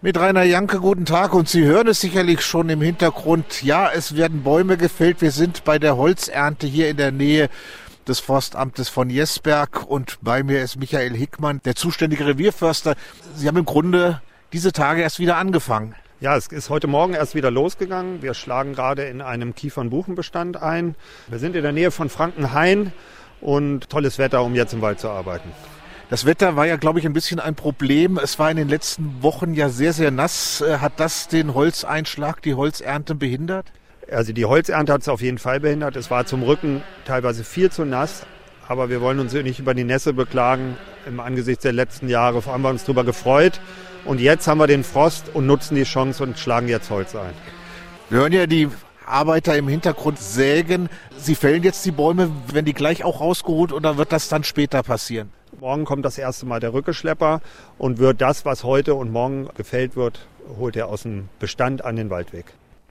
Mit Rainer Janke, guten Tag. Und Sie hören es sicherlich schon im Hintergrund. Ja, es werden Bäume gefällt. Wir sind bei der Holzernte hier in der Nähe des Forstamtes von Jesberg und bei mir ist Michael Hickmann, der zuständige Revierförster. Sie haben im Grunde diese Tage erst wieder angefangen. Ja, es ist heute Morgen erst wieder losgegangen. Wir schlagen gerade in einem Kiefern-Buchenbestand ein. Wir sind in der Nähe von Frankenhain und tolles Wetter, um jetzt im Wald zu arbeiten. Das Wetter war ja, glaube ich, ein bisschen ein Problem. Es war in den letzten Wochen ja sehr, sehr nass. Äh, hat das den Holzeinschlag, die Holzernte behindert? Also die Holzernte hat es auf jeden Fall behindert. Es war zum Rücken teilweise viel zu nass. Aber wir wollen uns nicht über die Nässe beklagen. Im Angesicht der letzten Jahre haben wir uns darüber gefreut. Und jetzt haben wir den Frost und nutzen die Chance und schlagen jetzt Holz ein. Wir hören ja die Arbeiter im Hintergrund sägen. Sie fällen jetzt die Bäume, werden die gleich auch rausgeholt oder wird das dann später passieren? Morgen kommt das erste Mal der Rückeschlepper und wird das, was heute und morgen gefällt wird, holt er aus dem Bestand an den Waldweg.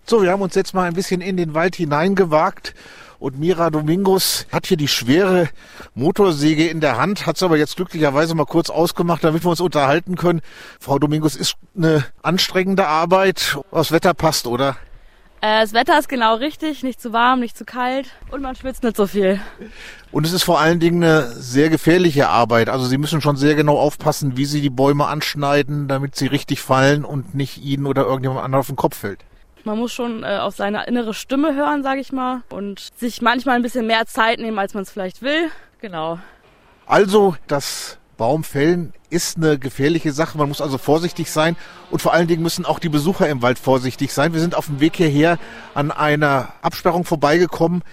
So, wir haben uns jetzt mal ein bisschen in den Wald hineingewagt und Mira Domingos hat hier die schwere Motorsäge in der Hand, hat es aber jetzt glücklicherweise mal kurz ausgemacht, damit wir uns unterhalten können. Frau Domingos, ist eine anstrengende Arbeit. Das Wetter passt, oder? Äh, das Wetter ist genau richtig, nicht zu warm, nicht zu kalt und man schwitzt nicht so viel. Und es ist vor allen Dingen eine sehr gefährliche Arbeit. Also Sie müssen schon sehr genau aufpassen, wie Sie die Bäume anschneiden, damit sie richtig fallen und nicht Ihnen oder irgendjemand anderen auf den Kopf fällt. Man muss schon äh, auf seine innere Stimme hören, sage ich mal, und sich manchmal ein bisschen mehr Zeit nehmen, als man es vielleicht will. Genau. Also das Baumfällen ist eine gefährliche Sache. Man muss also vorsichtig sein und vor allen Dingen müssen auch die Besucher im Wald vorsichtig sein. Wir sind auf dem Weg hierher an einer Absperrung vorbeigekommen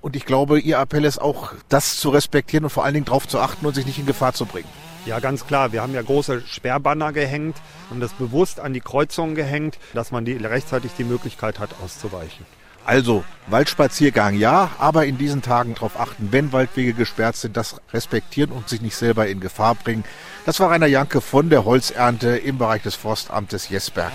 und ich glaube, Ihr Appell ist auch, das zu respektieren und vor allen Dingen darauf zu achten und sich nicht in Gefahr zu bringen. Ja, ganz klar. Wir haben ja große Sperrbanner gehängt und das bewusst an die Kreuzungen gehängt, dass man die, rechtzeitig die Möglichkeit hat, auszuweichen. Also Waldspaziergang ja, aber in diesen Tagen darauf achten, wenn Waldwege gesperrt sind, das respektieren und sich nicht selber in Gefahr bringen. Das war Rainer Janke von der Holzernte im Bereich des Forstamtes Jesberg.